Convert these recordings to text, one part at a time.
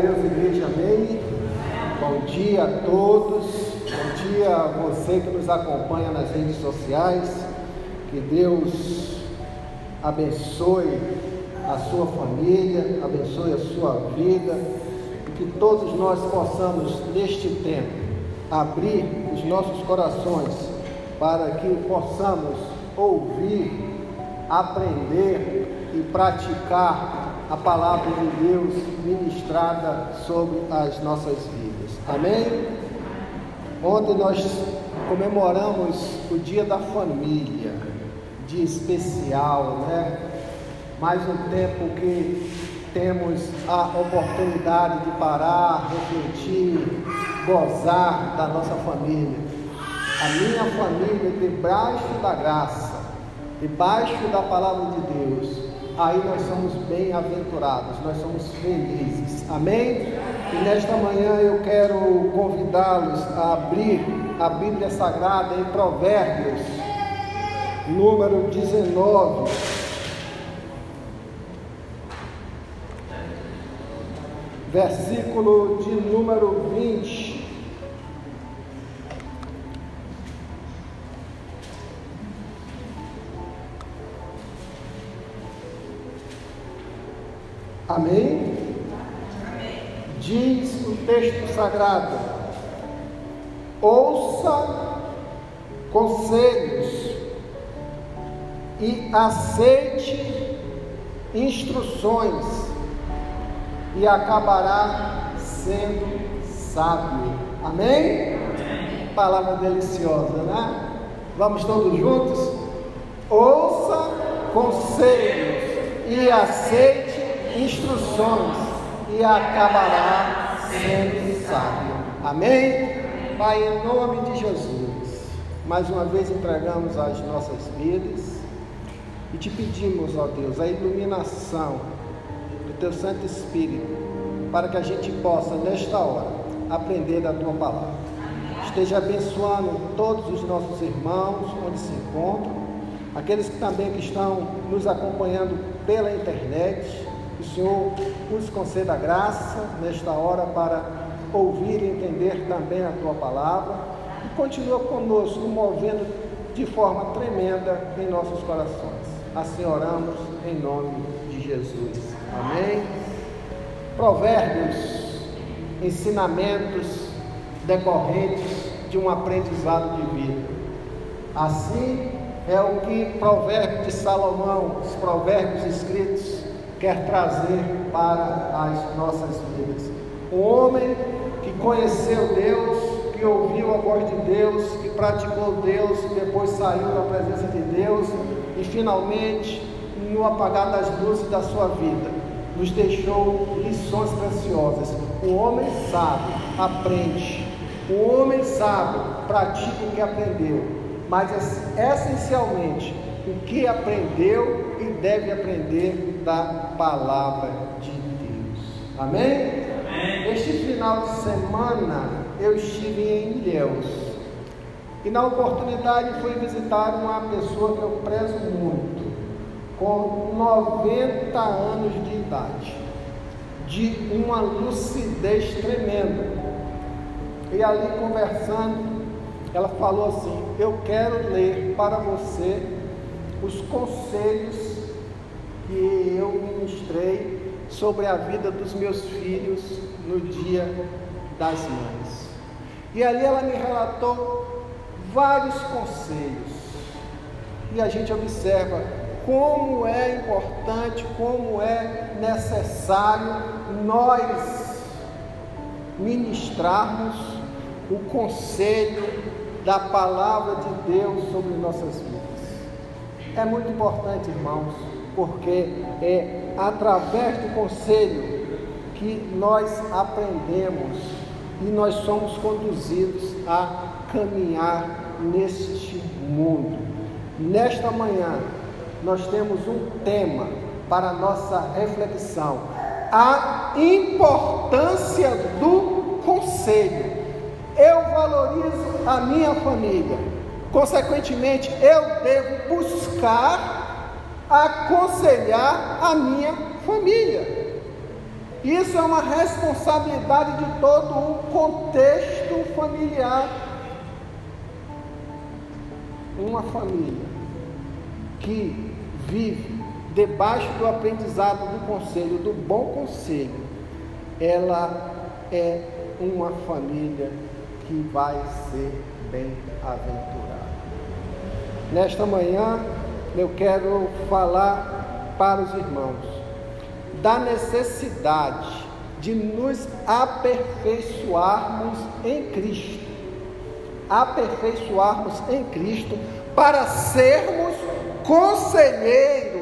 Deus, igreja, amém. Bom dia a todos. Bom dia a você que nos acompanha nas redes sociais. Que Deus abençoe a sua família, abençoe a sua vida e que todos nós possamos, neste tempo, abrir os nossos corações para que possamos ouvir, aprender e praticar a palavra de Deus ministrada sobre as nossas vidas. Amém? Ontem nós comemoramos o Dia da Família, dia especial, né? Mais um tempo que temos a oportunidade de parar, refletir, gozar da nossa família. A minha família debaixo da graça, debaixo da palavra de Deus aí nós somos bem-aventurados, nós somos felizes. Amém? E nesta manhã eu quero convidá-los a abrir a Bíblia Sagrada em Provérbios, número 19. Versículo de número 20. Amém? Amém? Diz o texto sagrado: ouça conselhos e aceite instruções, e acabará sendo sábio. Amém? Amém? Palavra deliciosa, né? Vamos todos juntos? Ouça conselhos e aceite instruções e acabará sendo sábio. Amém? Pai, em nome de Jesus, mais uma vez entregamos as nossas vidas e te pedimos, ó Deus, a iluminação do teu Santo Espírito para que a gente possa, nesta hora, aprender da tua palavra. Esteja abençoando todos os nossos irmãos onde se encontram, aqueles que também que estão nos acompanhando pela internet, que o Senhor nos conceda graça nesta hora para ouvir e entender também a tua palavra e continua conosco, movendo de forma tremenda em nossos corações. Assim oramos em nome de Jesus. Amém. Provérbios, ensinamentos decorrentes de um aprendizado de vida. Assim é o que Provérbios de Salomão, os provérbios escritos quer trazer para as nossas vidas. Um homem que conheceu Deus, que ouviu a voz de Deus, que praticou Deus, depois saiu da presença de Deus e finalmente, no apagar das luzes da sua vida, nos deixou lições preciosas. O homem sábio aprende, o homem sábio pratica o que aprendeu, mas essencialmente o que aprendeu e deve aprender da palavra de Deus. Amém? Amém? Este final de semana eu estive em Ilhéus e na oportunidade fui visitar uma pessoa que eu prezo muito, com 90 anos de idade, de uma lucidez tremenda. E ali conversando, ela falou assim: Eu quero ler para você os conselhos que eu ministrei sobre a vida dos meus filhos no dia das mães. E ali ela me relatou vários conselhos. E a gente observa como é importante, como é necessário nós ministrarmos o conselho da palavra de Deus sobre nossas vidas. É muito importante, irmãos, porque é através do conselho que nós aprendemos e nós somos conduzidos a caminhar neste mundo. Nesta manhã, nós temos um tema para nossa reflexão: a importância do conselho. Eu valorizo a minha família Consequentemente, eu devo buscar aconselhar a minha família. Isso é uma responsabilidade de todo o contexto familiar. Uma família que vive debaixo do aprendizado do conselho, do bom conselho, ela é uma família que vai ser bem-aventurada. Nesta manhã, eu quero falar para os irmãos da necessidade de nos aperfeiçoarmos em Cristo. Aperfeiçoarmos em Cristo para sermos conselheiros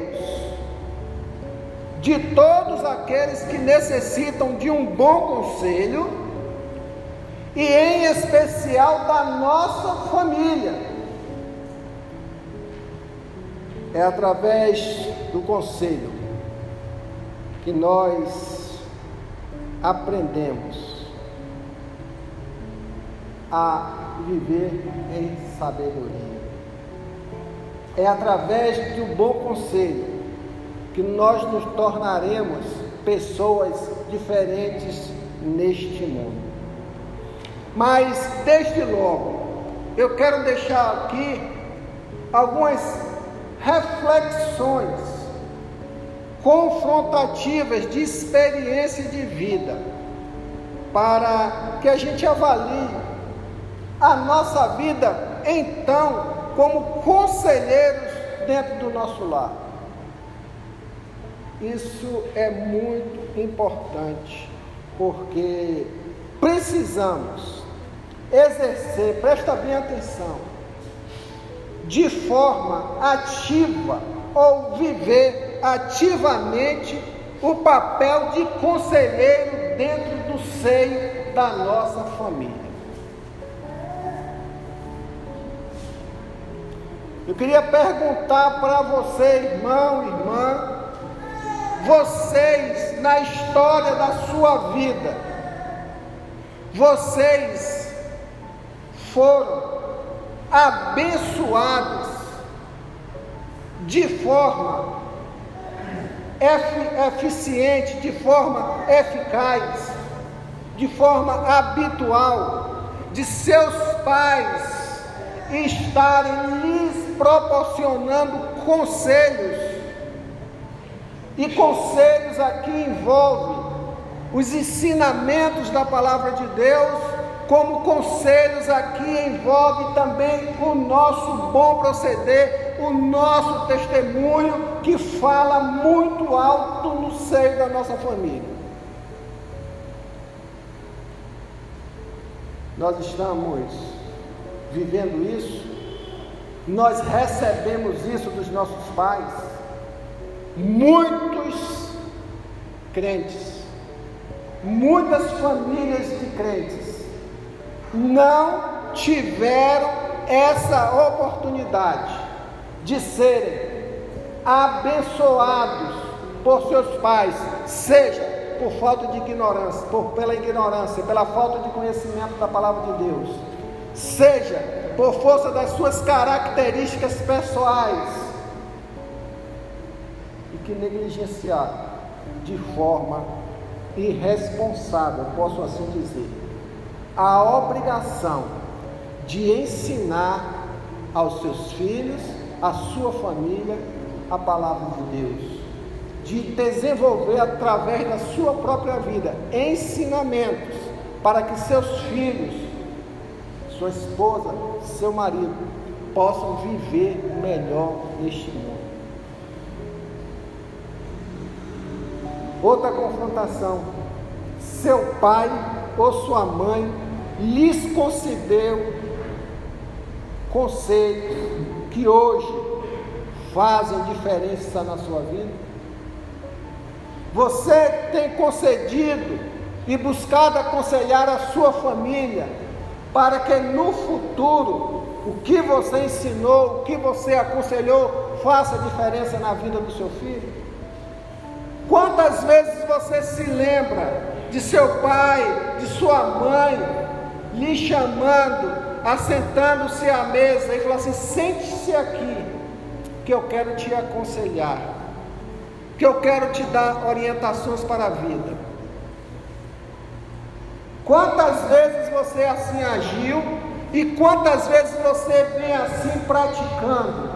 de todos aqueles que necessitam de um bom conselho e em especial da nossa família. É através do conselho que nós aprendemos a viver em sabedoria. É através do bom conselho que nós nos tornaremos pessoas diferentes neste mundo. Mas, desde logo, eu quero deixar aqui algumas reflexões confrontativas de experiência de vida, para que a gente avalie a nossa vida, então, como conselheiros dentro do nosso lar. Isso é muito importante, porque precisamos exercer, presta bem atenção, de forma ativa ou viver ativamente o papel de conselheiro dentro do seio da nossa família. Eu queria perguntar para você, irmão, irmã, vocês na história da sua vida, vocês foram abençoados de forma eficiente, de forma eficaz, de forma habitual, de seus pais estarem lhes proporcionando conselhos. E conselhos aqui envolve os ensinamentos da palavra de Deus, como conselhos aqui envolve também o nosso bom proceder, o nosso testemunho que fala muito alto no seio da nossa família. Nós estamos vivendo isso, nós recebemos isso dos nossos pais muitos crentes, muitas famílias de crentes não tiveram essa oportunidade de serem abençoados por seus pais, seja por falta de ignorância, por, pela ignorância, pela falta de conhecimento da palavra de Deus, seja por força das suas características pessoais, que negligenciar de forma irresponsável, posso assim dizer, a obrigação de ensinar aos seus filhos, à sua família, a palavra de Deus, de desenvolver através da sua própria vida ensinamentos para que seus filhos, sua esposa, seu marido possam viver melhor neste mundo. Outra confrontação: seu pai ou sua mãe lhes concedeu conselhos que hoje fazem diferença na sua vida? Você tem concedido e buscado aconselhar a sua família para que no futuro o que você ensinou, o que você aconselhou, faça diferença na vida do seu filho? Quantas vezes você se lembra de seu pai, de sua mãe, lhe chamando, assentando-se à mesa e falando assim: sente-se aqui, que eu quero te aconselhar, que eu quero te dar orientações para a vida. Quantas vezes você assim agiu e quantas vezes você vem assim praticando,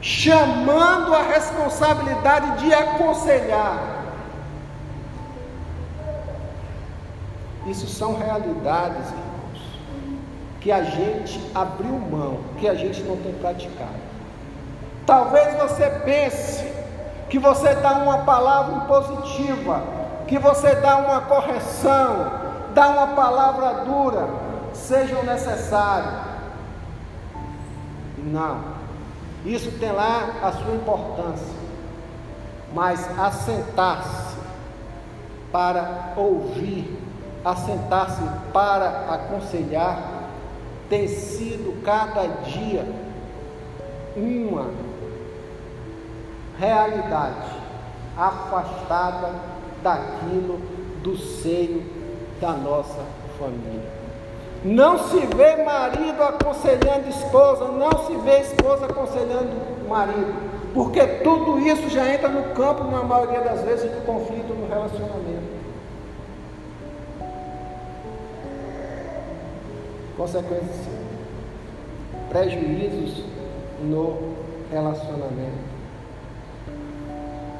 chamando a responsabilidade de aconselhar. Isso são realidades, irmãos, que a gente abriu mão, que a gente não tem praticado. Talvez você pense que você dá uma palavra impositiva, que você dá uma correção, dá uma palavra dura, sejam necessários. Não, isso tem lá a sua importância, mas assentar-se para ouvir, assentar-se para aconselhar, tem sido cada dia uma realidade afastada daquilo do seio da nossa família. Não se vê marido aconselhando esposa, não se vê esposa aconselhando marido, porque tudo isso já entra no campo, na maioria das vezes, do conflito no relacionamento. Consequências, prejuízos no relacionamento.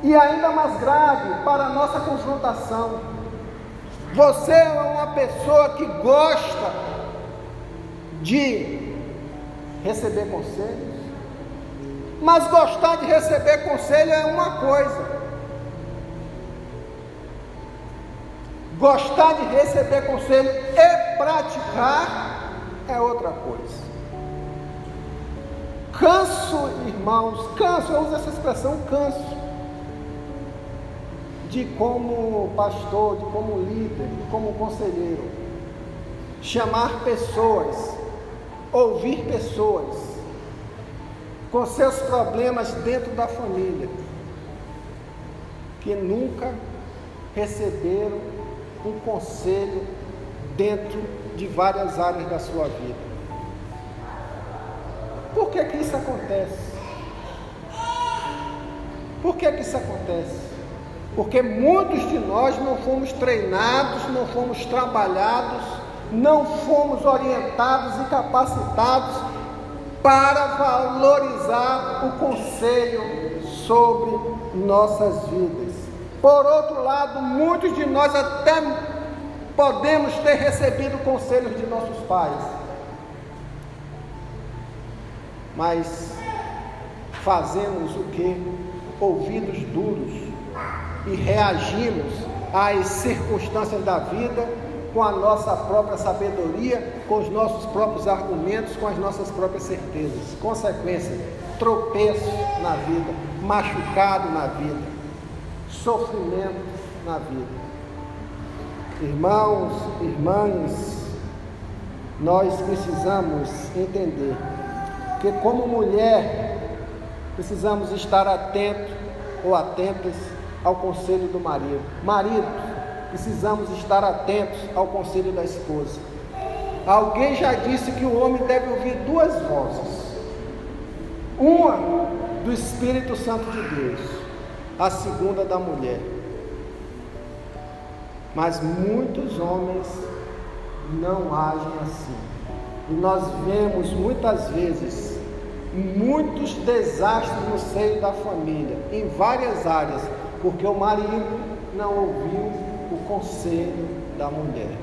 E ainda mais grave para a nossa confrontação. Você é uma pessoa que gosta de receber conselhos, mas gostar de receber conselho é uma coisa. Gostar de receber conselho e praticar é outra coisa. Canso, irmãos, canso, eu uso essa expressão canso de como pastor, de como líder, de como conselheiro, chamar pessoas, ouvir pessoas com seus problemas dentro da família, que nunca receberam um conselho dentro de várias áreas da sua vida. Por que que isso acontece? Por que que isso acontece? Porque muitos de nós não fomos treinados, não fomos trabalhados, não fomos orientados e capacitados para valorizar o conselho sobre nossas vidas. Por outro lado, muitos de nós até podemos ter recebido conselhos de nossos pais, mas fazemos o que? Ouvidos duros e reagimos às circunstâncias da vida com a nossa própria sabedoria, com os nossos próprios argumentos, com as nossas próprias certezas. Consequência: tropeço na vida, machucado na vida, sofrimento na vida. Irmãos, irmãs, nós precisamos entender que, como mulher, precisamos estar atentos ou atentas ao conselho do marido. Marido, precisamos estar atentos ao conselho da esposa. Alguém já disse que o homem deve ouvir duas vozes: uma do Espírito Santo de Deus, a segunda da mulher. Mas muitos homens não agem assim. E nós vemos muitas vezes muitos desastres no seio da família, em várias áreas, porque o marido não ouviu o conselho da mulher.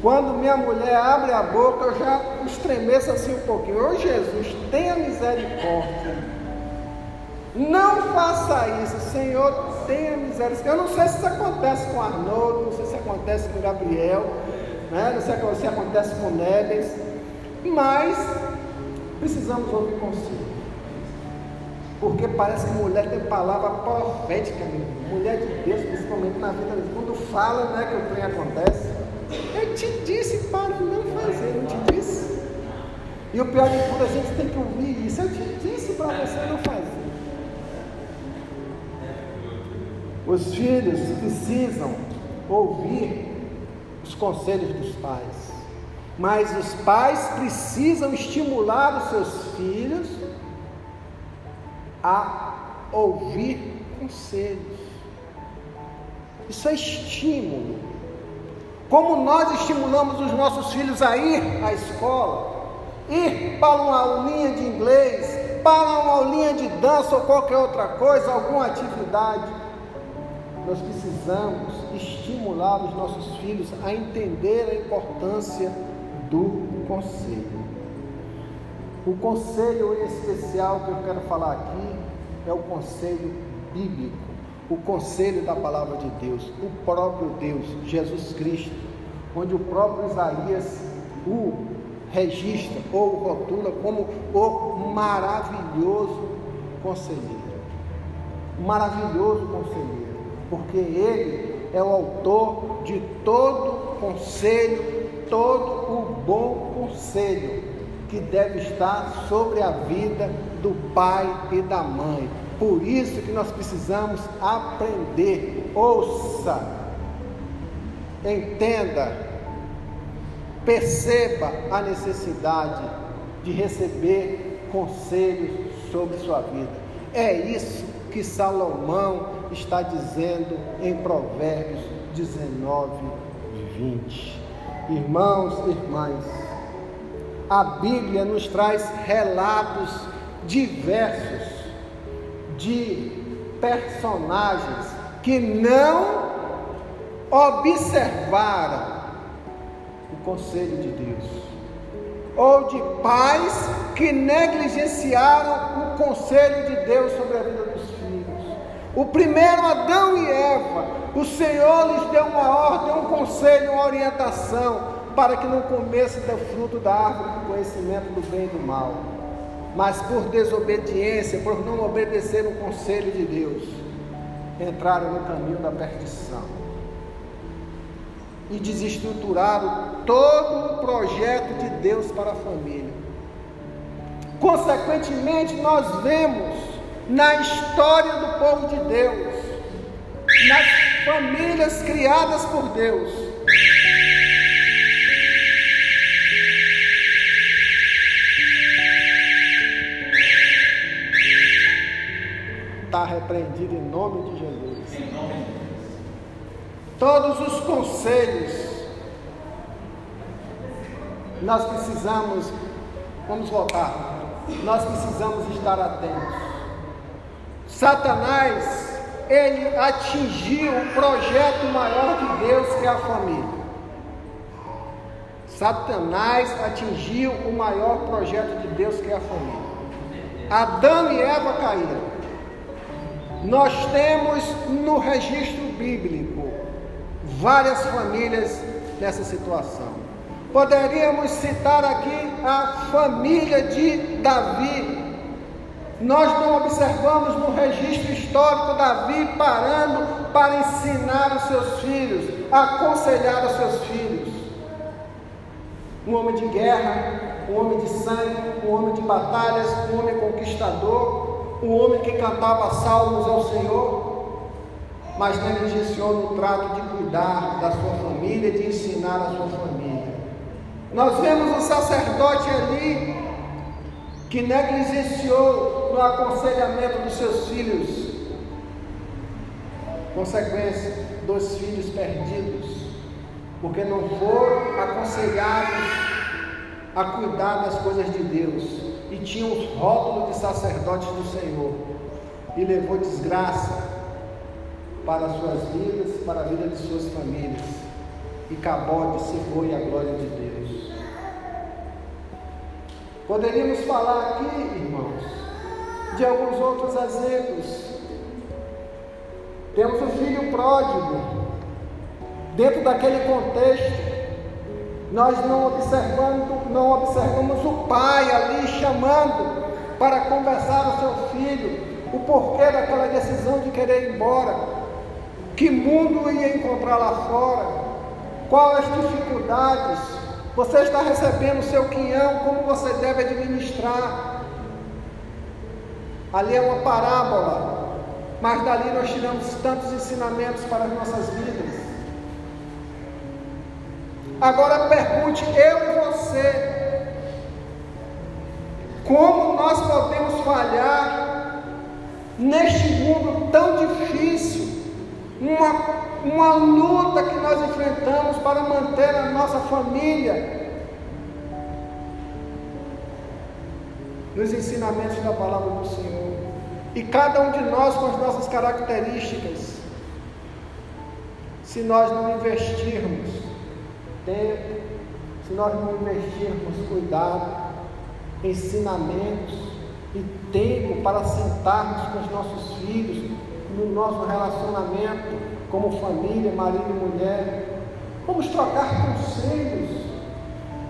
Quando minha mulher abre a boca, eu já estremeço assim um pouquinho. Ô Jesus, tenha misericórdia. Não faça isso, Senhor, tenha misericórdia. Eu não sei se isso acontece com Arnoldo, não sei se acontece com Gabriel, né? não sei se acontece com Neves, mas precisamos ouvir conselho. Porque parece que mulher tem palavra profética, mesmo. mulher de Deus, principalmente na vida. Quando fala, né, que o trem acontece. Eu te disse para não fazer, não te disse? E o pior de tudo, a gente tem que ouvir isso. Eu te disse para você não fazer. Os filhos precisam ouvir os conselhos dos pais. Mas os pais precisam estimular os seus filhos a ouvir conselhos. Isso é estímulo. Como nós estimulamos os nossos filhos a ir à escola, ir para uma aulinha de inglês, para uma aulinha de dança ou qualquer outra coisa, alguma atividade, nós precisamos estimular os nossos filhos a entender a importância do conselho. O conselho em especial que eu quero falar aqui é o conselho bíblico, o conselho da palavra de Deus, o próprio Deus, Jesus Cristo, onde o próprio Isaías o registra ou rotula como o maravilhoso conselheiro. Maravilhoso conselheiro, porque ele é o autor de todo conselho, todo o bom conselho que deve estar sobre a vida do pai e da mãe. Por isso que nós precisamos aprender. Ouça, entenda, perceba a necessidade de receber conselhos sobre sua vida. É isso que Salomão está dizendo em Provérbios 19, 20. Irmãos e irmãs, a Bíblia nos traz relatos diversos de personagens que não observaram o conselho de Deus, ou de pais que negligenciaram o conselho de Deus sobre a vida. O primeiro Adão e Eva, o Senhor lhes deu uma ordem, um conselho, uma orientação para que não comesse do fruto da árvore do conhecimento do bem e do mal. Mas por desobediência, por não obedecer o conselho de Deus, entraram no caminho da perdição. E desestruturaram todo o projeto de Deus para a família. Consequentemente, nós vemos na história do povo de Deus, nas famílias criadas por Deus, está repreendido em nome de Jesus. Todos os conselhos nós precisamos, vamos voltar, nós precisamos estar atentos. Satanás, ele atingiu o projeto maior de Deus que é a família. Satanás atingiu o maior projeto de Deus que é a família. Adão e Eva caíram. Nós temos no registro bíblico várias famílias nessa situação. Poderíamos citar aqui a família de Davi. Nós não observamos no registro histórico Davi parando para ensinar os seus filhos, aconselhar os seus filhos. Um homem de guerra, um homem de sangue, um homem de batalhas, um homem conquistador, um homem que cantava salmos ao Senhor, mas negligenciou no trato de cuidar da sua família, de ensinar a sua família. Nós vemos um sacerdote ali que negligenciou no aconselhamento dos seus filhos. Consequência, dois filhos perdidos, porque não foram aconselhados a cuidar das coisas de Deus e tinha os rótulos de sacerdotes do Senhor e levou desgraça para as suas vidas, para a vida de suas famílias e Cabode se foi a glória de Deus. Poderíamos falar aqui, irmãos, de alguns outros exemplos. Temos o filho pródigo, dentro daquele contexto, nós não observamos, não observamos o pai ali chamando para conversar o seu filho, o porquê daquela decisão de querer ir embora, que mundo ia encontrar lá fora, quais as dificuldades, você está recebendo o seu quinhão, como você deve administrar. Ali é uma parábola, mas dali nós tiramos tantos ensinamentos para as nossas vidas. Agora pergunte eu e você: como nós podemos falhar neste mundo tão difícil, uma, uma luta que nós enfrentamos para manter a nossa família nos ensinamentos da palavra do Senhor. E cada um de nós com as nossas características, se nós não investirmos tempo, se nós não investirmos cuidado, ensinamentos e tempo para sentarmos com os nossos filhos no nosso relacionamento como família, marido e mulher, vamos trocar conselhos.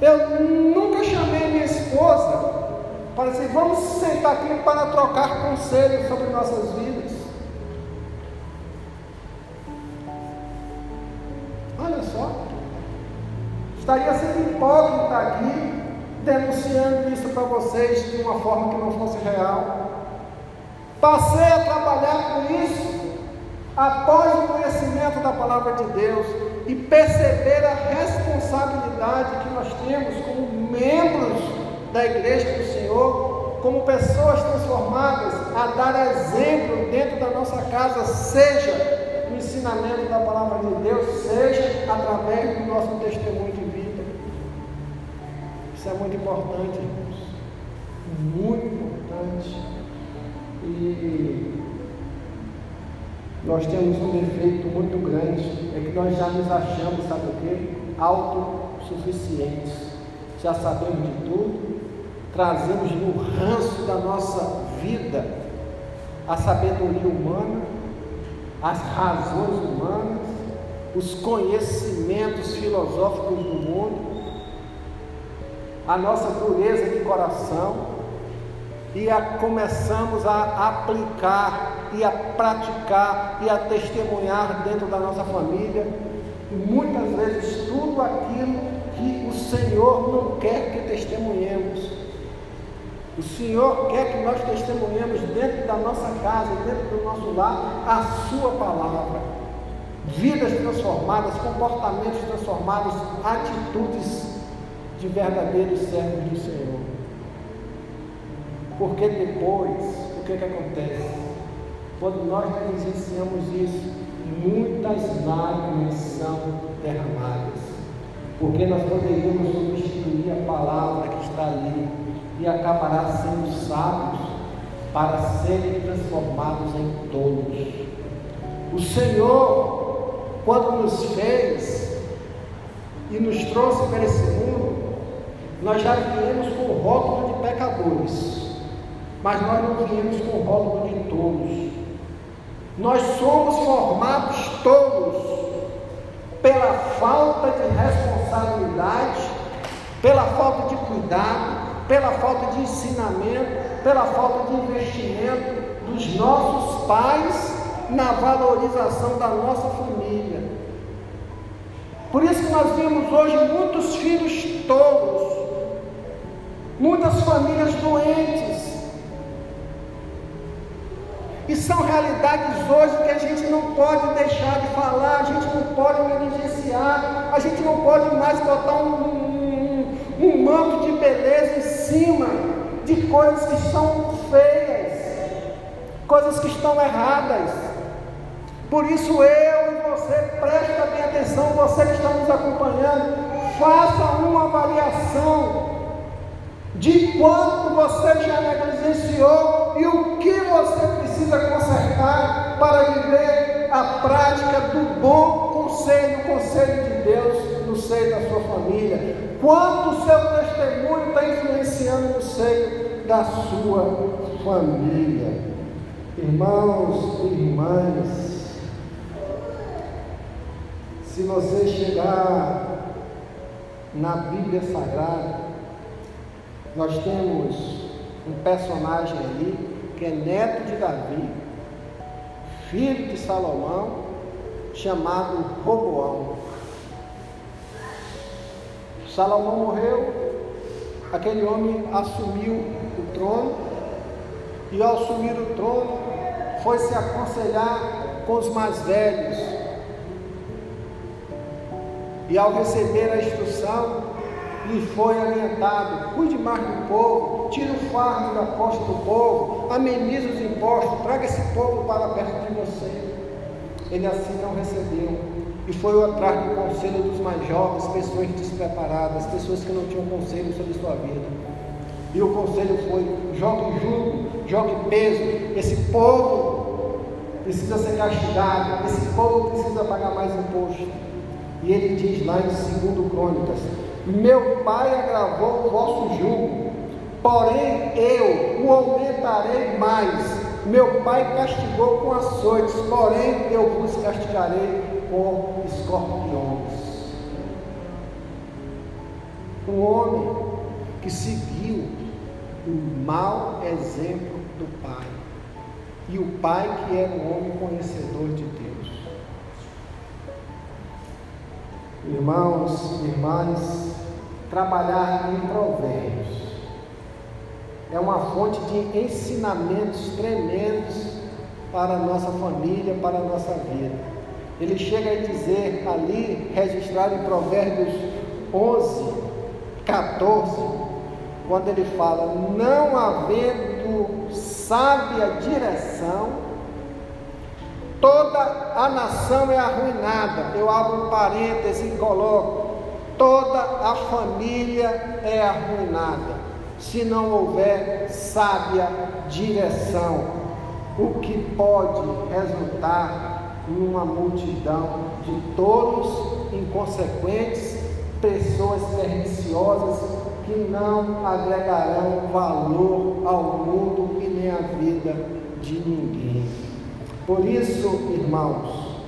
Eu nunca chamei minha esposa para dizer, vamos sentar aqui para trocar conselhos sobre nossas vidas. Olha só, estaria sendo hipócrita aqui, denunciando isso para vocês de uma forma que não fosse real. Passei a trabalhar com isso após o conhecimento da palavra de Deus e perceber a responsabilidade que nós temos como membros da igreja do Senhor, como pessoas transformadas, a dar exemplo dentro da nossa casa, seja no ensinamento da palavra de Deus, seja através do nosso testemunho de vida. Isso é muito importante, irmãos. Muito importante. E nós temos um defeito muito grande, é que nós já nos achamos, sabe o quê? Autossuficientes. Já sabemos de tudo, trazemos no ranço da nossa vida a sabedoria humana, as razões humanas, os conhecimentos filosóficos do mundo, a nossa dureza de coração e a, começamos a aplicar e a praticar e a testemunhar dentro da nossa família muitas vezes tudo aquilo que o Senhor não quer que testemunhemos. O Senhor quer que nós testemunhemos dentro da nossa casa, dentro do nosso lar, a Sua palavra. Vidas transformadas, comportamentos transformados, atitudes de verdadeiros servos do Senhor. Porque depois, o que, que acontece? Quando nós negligenciamos isso, muitas lágrimas são derramadas. Porque nós poderíamos substituir a palavra que está ali e acabará sendo sábios para serem transformados em tolos. O Senhor, quando nos fez e nos trouxe para esse mundo, nós já viemos com o rótulo de pecadores, mas nós não viemos com o rótulo de tolos. Nós somos formados tolos pela falta de responsabilidade, pela falta de cuidado, pela falta de ensinamento, pela falta de investimento dos nossos pais na valorização da nossa família. Por isso que nós vemos hoje muitos filhos tolos, muitas famílias doentes. E são realidades hoje que a gente não pode deixar de falar, a gente não pode negligenciar, a gente não pode mais botar um, um manto de beleza em cima de coisas que estão feias, coisas que estão erradas. Por isso eu e você, presta bem atenção, você que está nos acompanhando, faça uma avaliação de quanto você já negligenciou e o que você precisa consertar para viver a prática do bom conselho, o conselho de Deus no seio da sua família quanto o seu testemunho está influenciando no seio da sua família. Irmãos e irmãs, se você chegar na Bíblia Sagrada, nós temos um personagem ali que é neto de Davi, filho de Salomão, chamado Roboão. Salomão morreu, aquele homem assumiu o trono, e ao assumir o trono, foi se aconselhar com os mais velhos. E ao receber a instrução, lhe foi orientado: cuide mais do povo, tire o fardo da costa do povo, amenize os impostos, traga esse povo para perto de você. ele assim não recebeu. E foi atrás do conselho dos mais jovens, pessoas despreparadas, pessoas que não tinham conselho sobre sua vida. E o conselho foi: jogue jugo, jogue peso. Esse povo precisa ser castigado, esse povo precisa pagar mais imposto. E ele diz lá em 2 Crônicas: Meu pai agravou o vosso jugo, porém eu o aumentarei mais. Meu pai castigou com açoites, porém eu vos castigarei com escorpiões. Um homem que seguiu o mau exemplo do pai. E o pai que era um homem conhecedor de Deus. Irmãos, irmãs, trabalhar em provérbios é uma fonte de ensinamentos tremendos para a nossa família, para a nossa vida. Ele chega a dizer ali, registrado em Provérbios 11, 14, quando ele fala: Não havendo sábia direção, toda a nação é arruinada. Eu abro um parêntese e coloco: toda a família é arruinada, se não houver sábia direção, o que pode resultar numa multidão de tolos inconsequentes, pessoas perniciosas que não agregarão valor ao mundo e nem à vida de ninguém. Por isso, irmãos,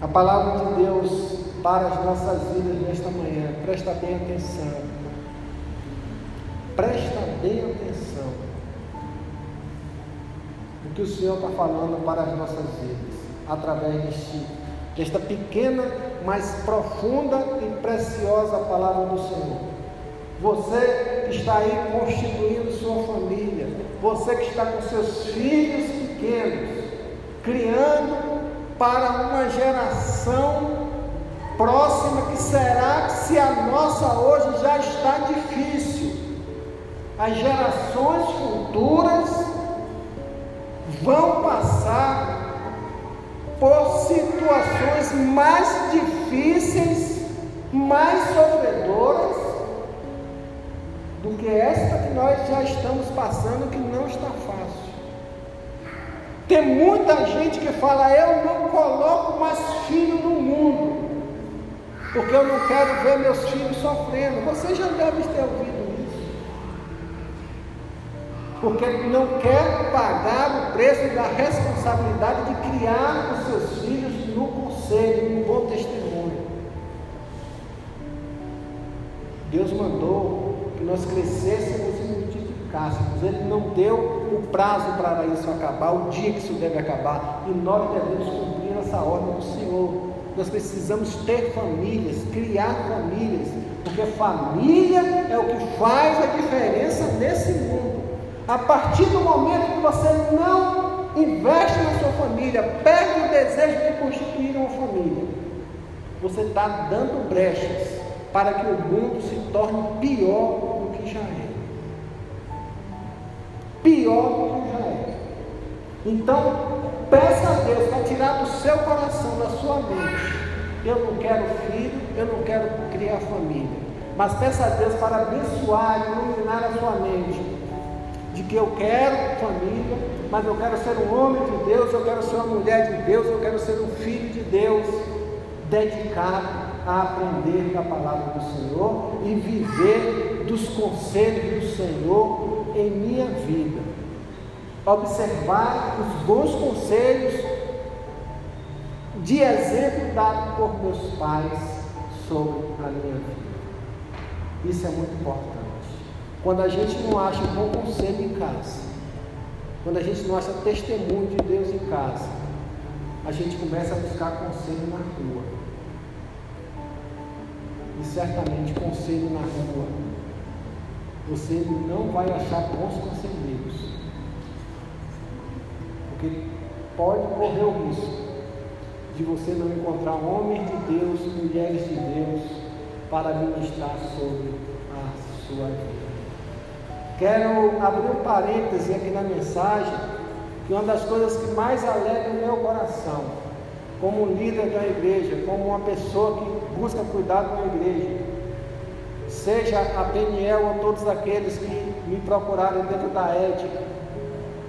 a palavra de Deus para as nossas vidas nesta manhã, presta bem atenção. Presta bem atenção no que o Senhor está falando para as nossas vidas, através deste, desta pequena, mas profunda e preciosa palavra do Senhor. Você que está aí constituindo sua família, você que está com seus filhos pequenos, criando para uma geração próxima que será se a nossa hoje já está difícil. As gerações futuras vão passar por situações mais difíceis, mais sofredoras do que esta que nós já estamos passando, que não está fácil. Tem muita gente que fala: Eu não coloco mais filho no mundo, porque eu não quero ver meus filhos sofrendo. Você já deve ter ouvido Porque não quer pagar o preço da responsabilidade de criar os seus filhos no conselho, no bom testemunho. Deus mandou que nós crescêssemos e multiplicássemos. Ele não deu o prazo para isso acabar, o dia que isso deve acabar, e nós devemos cumprir essa ordem do Senhor. Nós precisamos ter famílias, criar famílias, porque família é o que faz a diferença nesse mundo. A partir do momento que você não investe na sua família, perde o desejo de constituir uma família, você está dando brechas para que o mundo se torne pior que já é. Pior do que já é. Então, peça a Deus para tirar do seu coração, da sua mente. Eu não quero filho, eu não quero criar família. Mas peça a Deus para abençoar e iluminar a sua mente. De que eu quero família, mas eu quero ser um homem de Deus, eu quero ser uma mulher de Deus, eu quero ser um filho de Deus, dedicado a aprender da palavra do Senhor e viver dos conselhos do Senhor em minha vida. Observar os bons conselhos de exemplo dado por meus pais sobre a minha vida. Isso é muito importante. Quando a gente não acha um bom conselho em casa, quando a gente não acha testemunho de Deus em casa, a gente começa a buscar conselho na rua e certamente conselho na rua, você não vai achar bons conselheiros. Porque pode correr o risco de você não encontrar homens de Deus, mulheres de Deus, para ministrar sobre a sua vida. Quero abrir um parêntese aqui na mensagem, que uma das coisas que mais alegra o meu coração, como líder da igreja, como uma pessoa que busca cuidar uma igreja, seja a Peniel ou todos aqueles que me procurarem dentro da ética,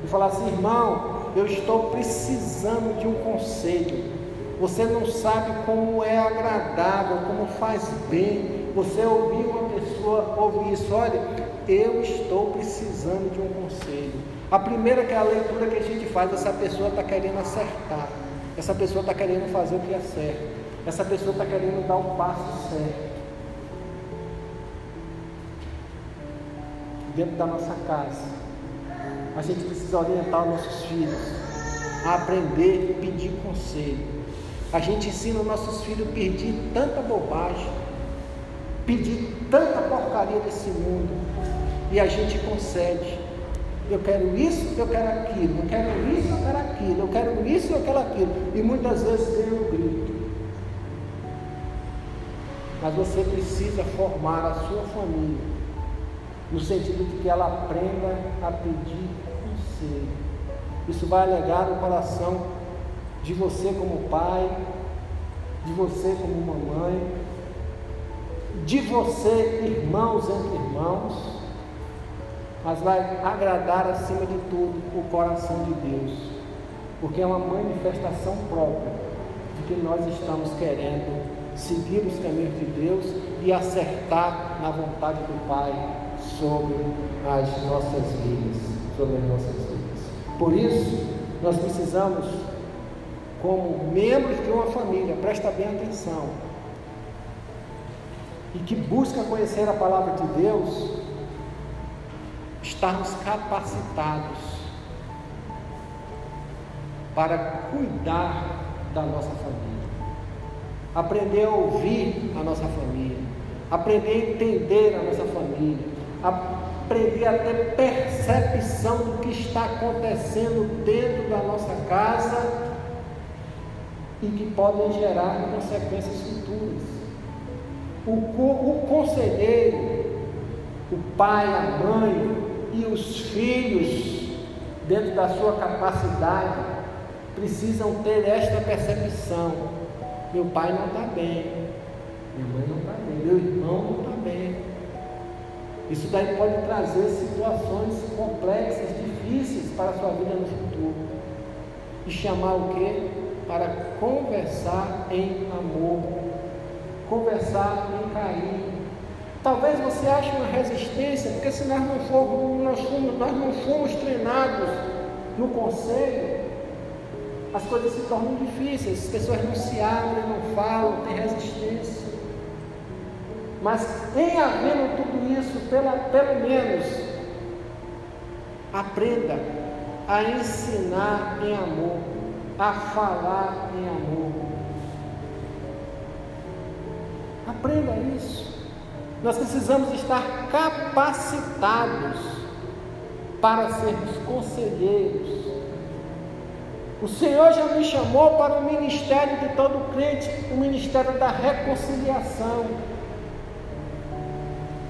e falar assim, irmão, eu estou precisando de um conselho. Você não sabe como é agradável, como faz bem. Você ouvir uma pessoa ouvir isso, olha, eu estou precisando de um conselho. A primeira que é a leitura que a gente faz, essa pessoa está querendo acertar, essa pessoa está querendo fazer o que é certo, essa pessoa está querendo dar o passo certo. Dentro da nossa casa, a gente precisa orientar os nossos filhos a aprender e pedir conselho. A gente ensina os nossos filhos a pedir tanta bobagem, pedir tanta porcaria desse mundo, e a gente concede eu quero isso, eu quero aquilo, eu quero isso, eu quero aquilo, eu quero isso, eu quero aquilo. E muitas vezes ganha um grito. Mas você precisa formar a sua família no sentido de que ela aprenda a pedir conselho. Isso vai alegar o coração de você como pai, de você como mamãe, de você, irmãos entre irmãos mas vai agradar acima de tudo o coração de Deus, porque é uma manifestação própria de que nós estamos querendo seguir os caminhos de Deus e acertar na vontade do Pai sobre as nossas vidas, sobre as nossas vidas. Por isso, nós precisamos, como membros de uma família, presta bem atenção, e que busca conhecer a palavra de Deus, estarmos capacitados para cuidar da nossa família, aprender a ouvir a nossa família, aprender a entender a nossa família, aprender a ter percepção do que está acontecendo dentro da nossa casa e que podem gerar consequências futuras. O, o conselheiro, o pai, a mãe, e os filhos, dentro da sua capacidade, precisam ter esta percepção: meu pai não está bem, minha mãe não está bem, meu irmão não está bem. Isso daí pode trazer situações complexas, difíceis para a sua vida no futuro. E chamar o quê? Para conversar em amor, conversar em carinho, Talvez você ache uma resistência, porque se nós não formos, nós, fomos, nós não fomos treinados no conselho, as coisas se tornam difíceis, as pessoas não se abrem, não falam, tem resistência. Mas em havendo tudo isso, pela, pelo menos, aprenda a ensinar em amor, a falar em amor. Aprenda isso. Nós precisamos estar capacitados para sermos conselheiros. O Senhor já me chamou para o ministério de todo crente, o ministério da reconciliação.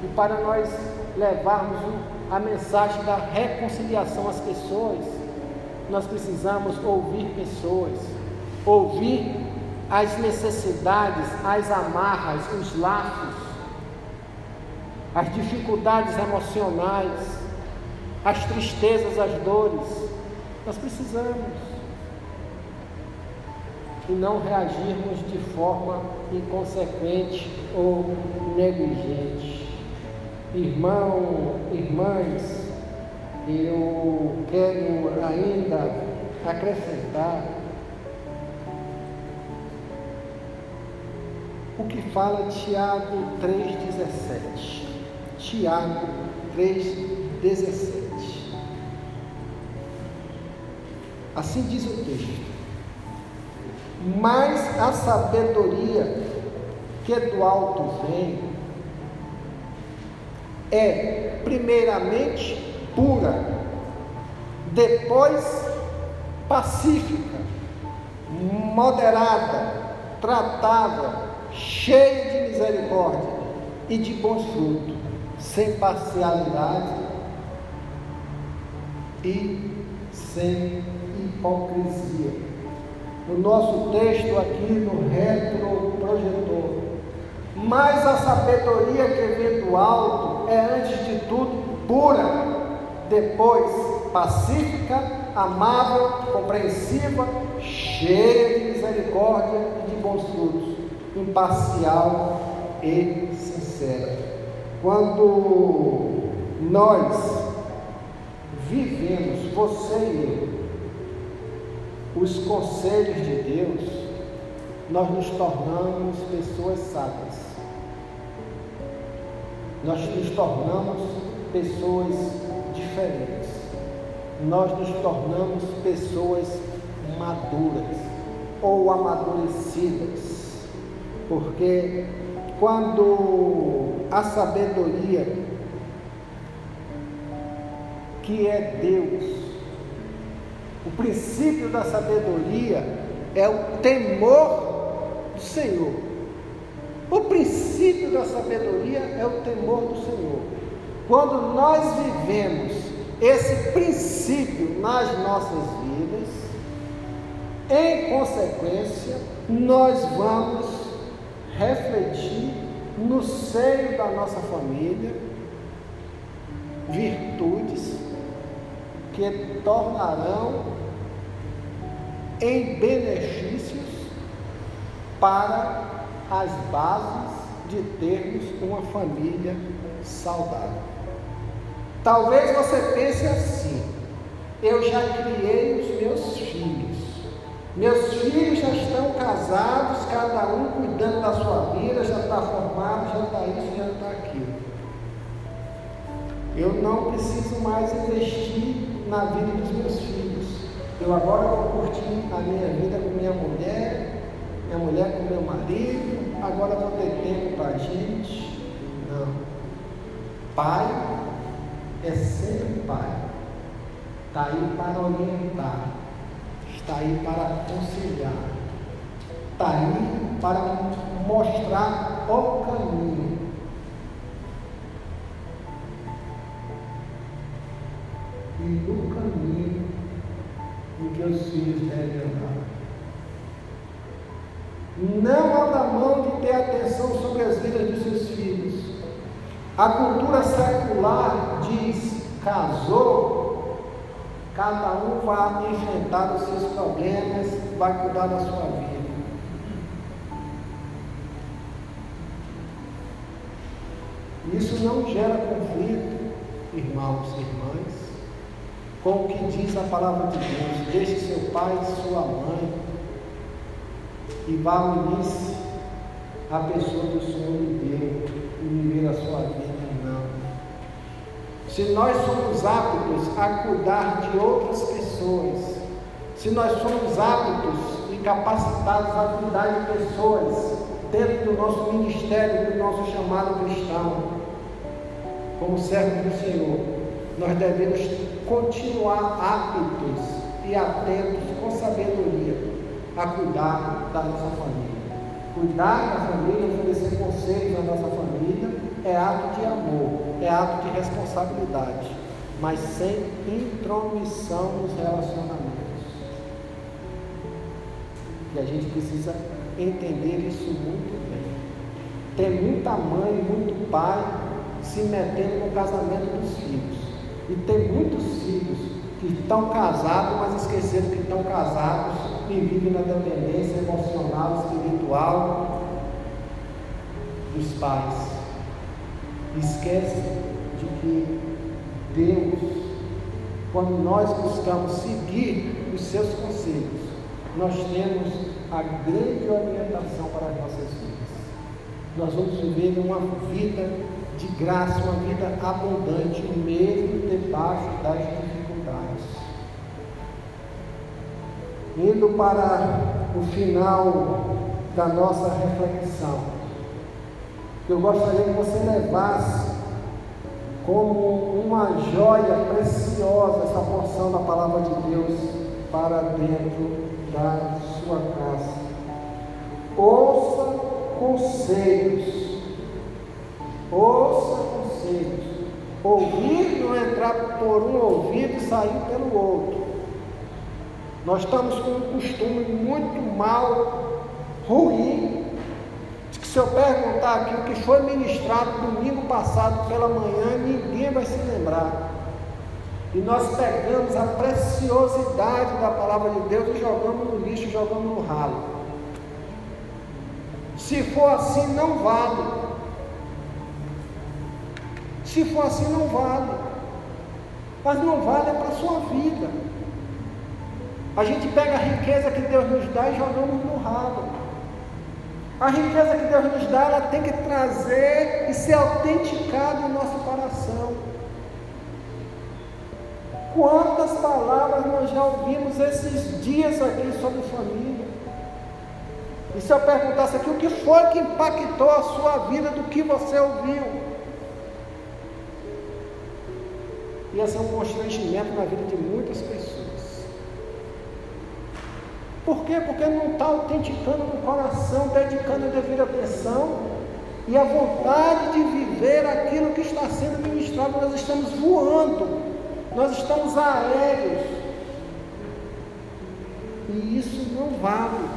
E para nós levarmos a mensagem da reconciliação às pessoas, nós precisamos ouvir pessoas, ouvir as necessidades, as amarras, os laços as dificuldades emocionais, as tristezas, as dores. Nós precisamos. E não reagirmos de forma inconsequente ou negligente. Irmão, irmãs, eu quero ainda acrescentar o que fala Tiago 3,17. Tiago 3,17. Assim diz o texto. Mas a sabedoria que do alto vem é, primeiramente, pura, depois pacífica, moderada, tratável, cheia de misericórdia e de bons frutos sem parcialidade e sem hipocrisia. O nosso texto aqui no retroprojetor. Mas a sabedoria que vem do alto é, antes de tudo, pura, depois pacífica, amável, compreensiva, cheia de misericórdia e de bons frutos, imparcial e sincera. Quando nós vivemos, você e eu, os conselhos de Deus, nós nos tornamos pessoas sábias. Nós nos tornamos pessoas diferentes. Nós nos tornamos pessoas maduras ou amadurecidas. Porque quando a sabedoria que é Deus, o princípio da sabedoria é o temor do Senhor. O princípio da sabedoria é o temor do Senhor. Quando nós vivemos esse princípio nas nossas vidas, em consequência, nós vamos refletir no seio da nossa família virtudes que tornarão em benefícios para as bases de termos uma família saudável. Talvez você pense assim: eu já criei os meus filhos, meus filhos já estão casados, cada um cuidando da sua vida, já está formado, já está isso, já está aquilo. Eu não preciso mais investir na vida dos meus filhos. Eu agora vou curtir a minha vida com minha mulher, minha mulher com meu marido, agora vou ter tempo para a gente. Não. Pai é sempre pai. Está aí para orientar, está aí para aconselhar, está aí para mostrar o caminho. e no caminho em que os filhos devem andar. Não abra mão de ter atenção sobre as vidas dos seus filhos. A cultura secular diz: casou, cada um vai enfrentar os seus problemas, vai cuidar da sua vida. Isso não gera conflito, irmãos e irmãs com o que diz a palavra de Deus. Deixe seu pai e sua mãe e vá unir-se à pessoa do Senhor lhe deu e viver a sua vida. Não. Se nós somos aptos a cuidar de outras pessoas, se nós somos aptos e capacitados a cuidar de pessoas dentro do nosso ministério, do nosso chamado cristão, como servo do Senhor, nós devemos continuar aptos e atentos com sabedoria a cuidar da nossa família. Cuidar da família, oferecer conselhos à nossa família é ato de amor, é ato de responsabilidade, mas sem intromissão nos relacionamentos. E a gente precisa entender isso muito bem. Tem muita mãe, muito pai se metendo no casamento dos filhos. E tem muitos filhos que estão casados, mas esqueceram que estão casados e vivem na dependência emocional, espiritual dos pais. Esquece de que Deus, quando nós buscamos seguir os seus conselhos, nós temos a grande orientação para as nossas vidas. Nós vamos viver uma vida de graça, uma vida abundante, mesmo debaixo das dificuldades. Indo para o final da nossa reflexão, eu gostaria que você levasse como uma joia preciosa essa porção da palavra de Deus para dentro da sua casa. Ouça conselhos Ouça conselhos. Ouvir não entrar por um ouvido e sair pelo outro. Nós estamos com um costume muito mal, ruim, que se eu perguntar aqui o que foi ministrado domingo passado pela manhã, ninguém vai se lembrar. E nós pegamos a preciosidade da palavra de Deus e jogamos no lixo, jogamos no ralo. Se for assim, não vale. Se for assim, não vale. Mas não vale é para a sua vida. A gente pega a riqueza que Deus nos dá e jogamos no ralo. A riqueza que Deus nos dá, ela tem que trazer e ser autenticada em nosso coração. Quantas palavras nós já ouvimos esses dias aqui sobre família? E se eu perguntasse aqui o que foi que impactou a sua vida do que você ouviu? Ia ser um constrangimento na vida de muitas pessoas. Por quê? Porque não está autenticando no coração, dedicando a devida atenção e a vontade de viver aquilo que está sendo ministrado. Nós estamos voando, nós estamos aéreos. E isso não vale.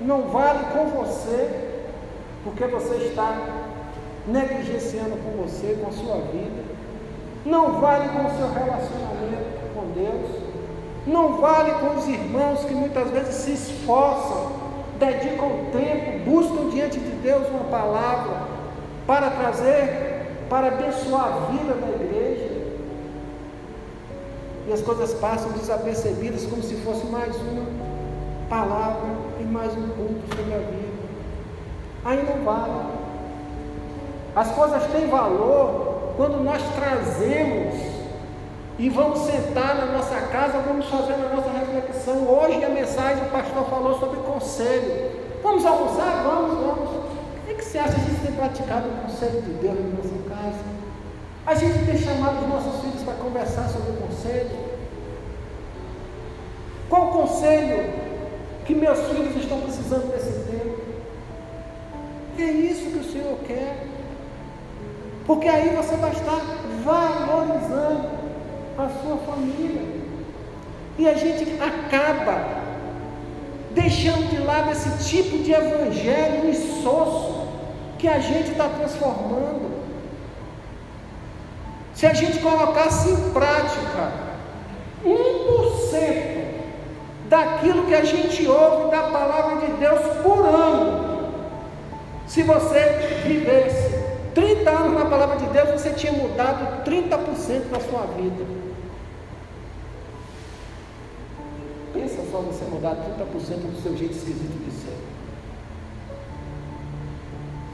Não vale com você, porque você está negligenciando com você, com a sua vida. Não vale com o seu relacionamento com Deus. Não vale com os irmãos que muitas vezes se esforçam, dedicam tempo, buscam diante de Deus uma palavra para trazer, para abençoar a vida da igreja. E as coisas passam desapercebidas como se fosse mais uma palavra e mais um culto sobre a vida. Aí não vale. As coisas têm valor quando nós trazemos e vamos sentar na nossa casa, vamos fazer a nossa reflexão. Hoje a mensagem o pastor falou sobre conselho. Vamos almoçar? Vamos, vamos. O que, é você acha? Gente tem praticado o conselho de Deus na nossa casa? A gente tem chamado os nossos filhos para conversar sobre o conselho? Qual o conselho que meus filhos estão precisando nesse tempo? É isso que o Senhor quer. Porque aí você vai estar valorizando a sua família. E a gente acaba deixando de lado esse tipo de evangelho insosso que a gente está transformando. Se a gente colocasse em prática 1% daquilo que a gente ouve da palavra de Deus por ano, se você vivesse 30 anos na palavra de Deus, você tinha mudado 30% da sua vida. Só você mudar 30% do seu jeito esquisito de ser.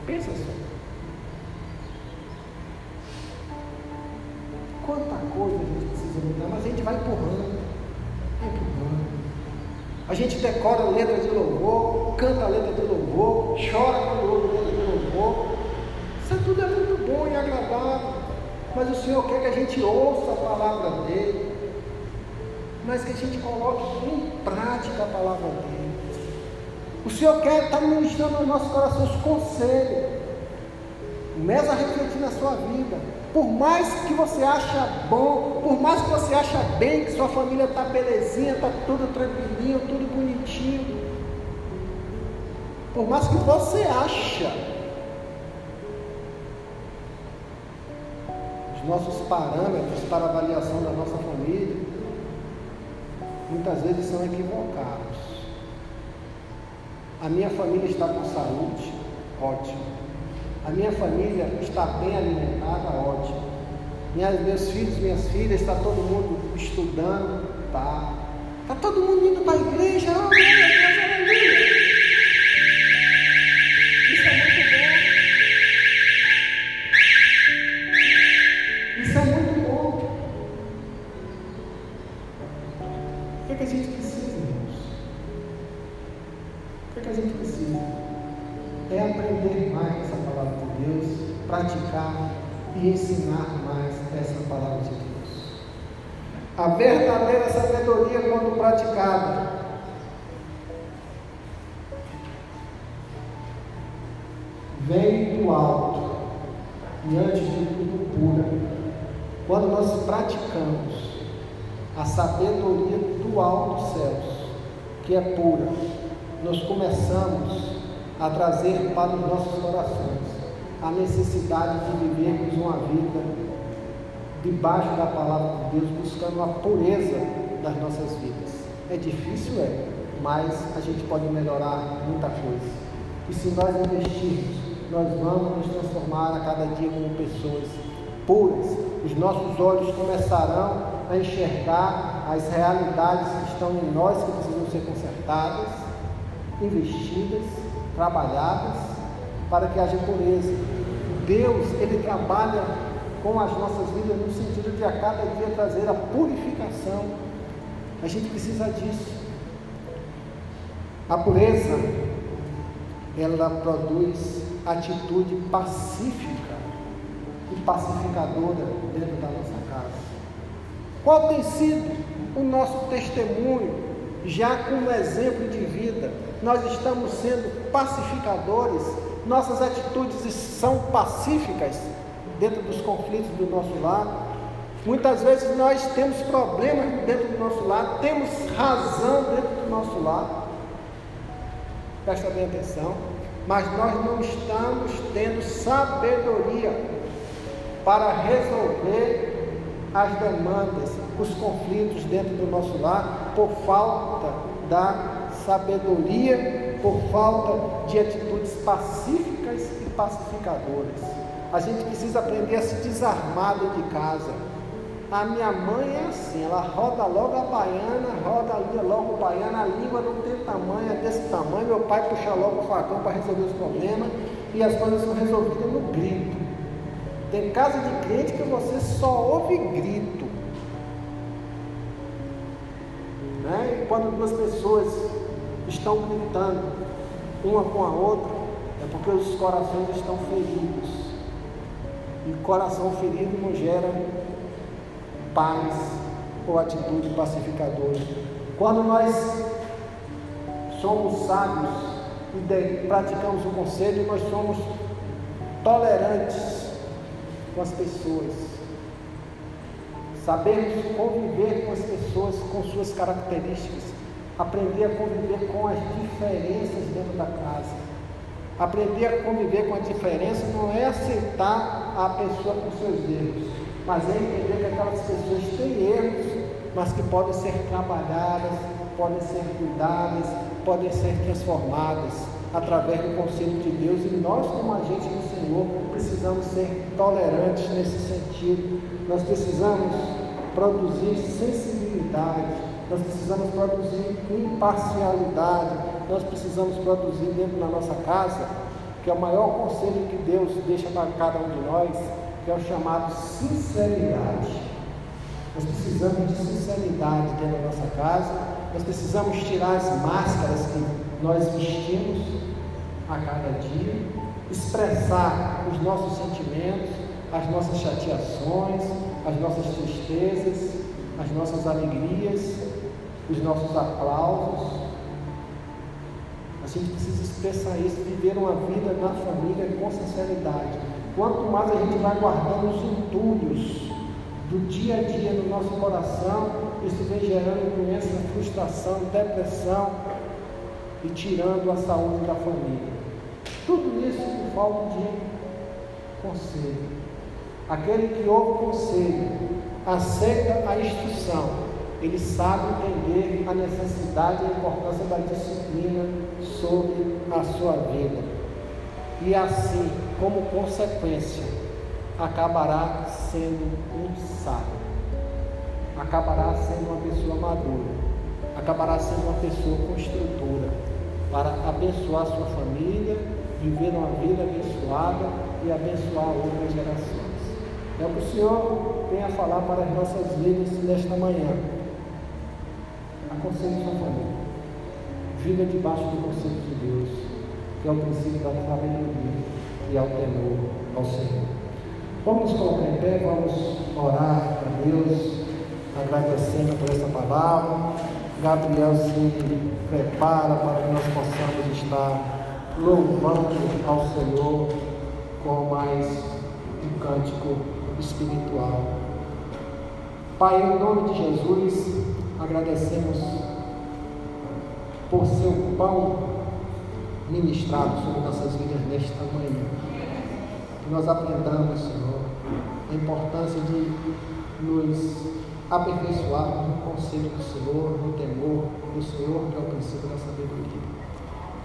Pensa só. Quanta coisa a gente precisa mudar, mas a gente vai empurrando, vai empurrando. A gente decora letra de louvor, canta letra de louvor, chora quando ouve letra de louvor. Isso tudo é muito bom e agradável. Mas o Senhor quer que a gente ouça a palavra dele mas que a gente coloque em prática a palavra dele. O Senhor quer estar ministrando no nosso coração os conselhos. Começa a refletir na sua vida. Por mais que você acha bom, por mais que você acha bem, que sua família está belezinha, está tudo tranquilinho, tudo bonitinho. Por mais que você acha, os nossos parâmetros para avaliação da nossa família muitas vezes são equivocados. A minha família está com saúde, ótimo. A minha família está bem alimentada, ótimo. Meus filhos, minhas filhas, está todo mundo estudando, tá. Está todo mundo indo para a igreja, oh, que, que a gente precisa, irmãos? O que, que a gente precisa? É aprender mais essa palavra de Deus, praticar e ensinar mais essa palavra de Deus. A verdadeira sabedoria, quando praticada, vem do alto e antes de tudo pura. Quando nós praticamos, a sabedoria do alto céus, que é pura, nós começamos a trazer para os nossos corações a necessidade de vivermos uma vida debaixo da palavra de Deus, buscando a pureza das nossas vidas. É difícil, é, mas a gente pode melhorar muita coisa. E se nós investirmos, nós vamos nos transformar a cada dia como pessoas puras. Os nossos olhos começarão a enxergar as realidades que estão em nós, que precisam ser consertadas, investidas, trabalhadas, para que haja pureza. Deus, Ele trabalha com as nossas vidas no sentido de a cada dia trazer a purificação. A gente precisa disso. A pureza, ela produz atitude pacífica e pacificadora dentro da nossa casa. Qual tem sido o nosso testemunho, já como exemplo de vida? Nós estamos sendo pacificadores, nossas atitudes são pacíficas dentro dos conflitos do nosso lar. Muitas vezes nós temos problemas dentro do nosso lar, temos razão dentro do nosso lar, presta bem atenção, mas nós não estamos tendo sabedoria para resolver as demandas, os conflitos dentro do nosso lar, por falta da sabedoria, por falta de atitudes pacíficas e pacificadoras. A gente precisa aprender a se desarmar dentro de casa a minha mãe é assim, ela roda logo a baiana, roda logo a baiana, a língua não tem tamanho, é desse tamanho, meu pai puxa logo o facão para resolver os problemas e as coisas são resolvidas no grito. Tem casa de crente que você só ouve grito. Né? Quando duas pessoas estão gritando uma com a outra, é porque os corações estão feridos. E coração ferido não gera paz ou atitude pacificadora. Quando nós somos sábios e praticamos o conselho, nós somos tolerantes com as pessoas. Sabemos conviver com as pessoas com suas características, aprender a conviver com as diferenças dentro da casa. Aprender a conviver com a diferença não é aceitar a pessoa com seus erros, mas é entender que aquelas pessoas têm erros, mas que podem ser trabalhadas, podem ser cuidadas, podem ser transformadas através do conselho de Deus e nós, como agentes do Senhor, precisamos ser tolerantes nesse sentido. Nós precisamos produzir sensibilidade, nós precisamos produzir imparcialidade, nós precisamos produzir dentro da nossa casa, que é o maior conselho que Deus deixa para cada um de nós, que é o chamado sinceridade. Nós precisamos de sinceridade dentro da nossa casa, nós precisamos tirar as máscaras que nós vestimos a cada dia, expressar os nossos sentimentos, as nossas chateações, as nossas tristezas, as nossas alegrias, os nossos aplausos. A gente precisa expressar isso, viver uma vida na família com sinceridade Quanto mais a gente vai guardando os entulhos do dia a dia no nosso coração, isso vem gerando doença, frustração, depressão e tirando a saúde da família. Tudo isso por falta de conselho. Aquele que ouve o conselho, aceita a instrução, ele sabe entender a necessidade e a importância da disciplina sobre a sua vida. E assim, como consequência, acabará sendo um sábio, acabará sendo uma pessoa madura, acabará sendo uma pessoa construtora para abençoar sua família, viver uma vida abençoada e abençoar outras gerações. É o que o Senhor tem a falar para as nossas vidas nesta manhã. Aconselhe sua família. Viva debaixo do conselho de Deus, que é o princípio da sabedoria e ao temor ao Senhor. Vamos colocar em pé, vamos orar a Deus, agradecendo por essa palavra. Gabriel se prepara para que nós possamos estar louvando ao Senhor com mais um cântico espiritual. Pai, em nome de Jesus, agradecemos por seu pão ministrado sobre nossas vidas nesta manhã. Que nós aprendamos, Senhor, a importância de nos aperfeiçoar no conselho do Senhor, no temor do Senhor, que é o princípio da sabedoria.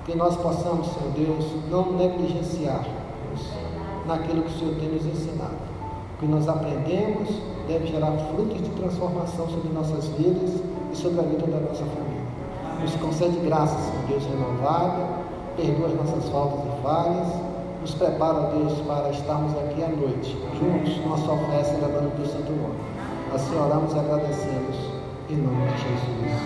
Que nós possamos, Senhor Deus, não negligenciarmos naquilo que o Senhor tem nos ensinado. O que nós aprendemos deve gerar frutos de transformação sobre nossas vidas e sobre a vida da nossa família. Nos concede graça, Senhor Deus, renovada, perdoa as nossas faltas e falhas, nos prepara, Deus, para estarmos aqui à noite, juntos, numa só festa, celebrando o teu santo nome. Assim oramos e agradecemos, em nome de Jesus.